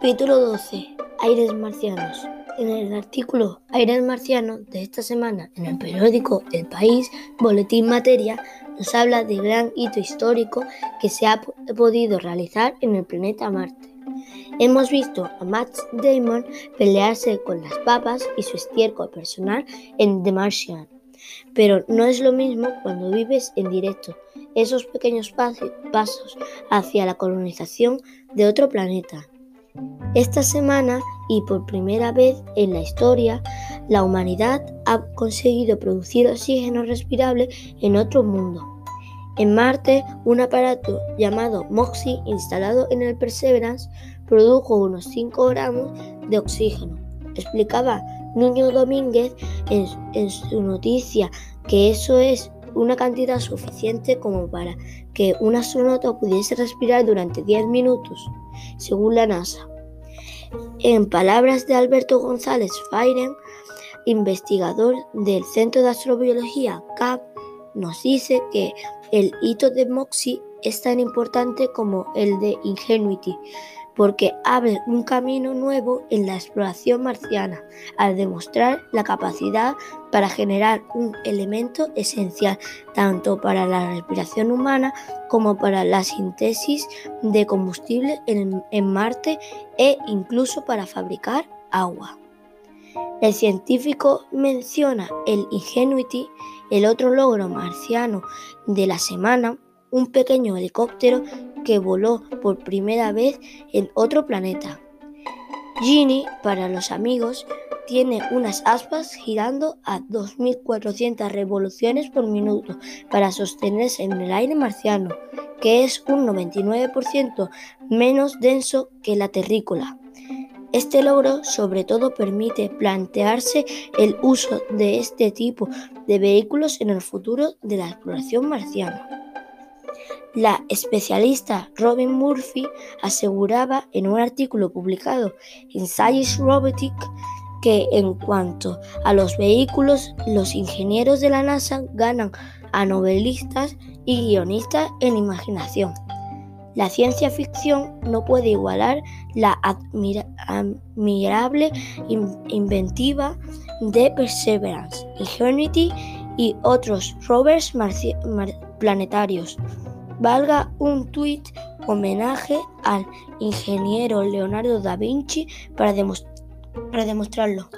Capítulo 12. Aires marcianos. En el artículo Aires marcianos de esta semana en el periódico El País, Boletín Materia, nos habla del gran hito histórico que se ha podido realizar en el planeta Marte. Hemos visto a Matt Damon pelearse con las papas y su estiércol personal en The Martian. Pero no es lo mismo cuando vives en directo esos pequeños pasos hacia la colonización de otro planeta. Esta semana y por primera vez en la historia, la humanidad ha conseguido producir oxígeno respirable en otro mundo. En Marte, un aparato llamado MOXIE instalado en el Perseverance produjo unos 5 gramos de oxígeno. Explicaba Nuño Domínguez en, en su noticia que eso es una cantidad suficiente como para que un astronauta pudiese respirar durante 10 minutos, según la NASA. En palabras de Alberto González Fairen, investigador del Centro de Astrobiología CAP, nos dice que el hito de MOXIE es tan importante como el de Ingenuity, porque abre un camino nuevo en la exploración marciana, al demostrar la capacidad para generar un elemento esencial tanto para la respiración humana como para la síntesis de combustible en, Marte e incluso para fabricar agua. El científico menciona el Ingenuity, el otro logro marciano de la semana, un pequeño helicóptero que voló por primera vez en otro planeta. Genie, para los amigos, tiene unas aspas girando a 2.400 revoluciones por minuto para sostenerse en el aire marciano, que es un 99% menos denso que la terrícola. Este logro sobre todo permite plantearse el uso de este tipo de vehículos en el futuro de la exploración marciana. La especialista Robin Murphy aseguraba en un artículo publicado en Science Robotics que en cuanto a los vehículos, los ingenieros de la NASA ganan a novelistas y guionistas en imaginación. La ciencia ficción no puede igualar la admirable inventiva de Perseverance, Ingenuity y otros rovers planetarios. Valga un tuit homenaje al ingeniero Leonardo da Vinci para, para demostrarlo.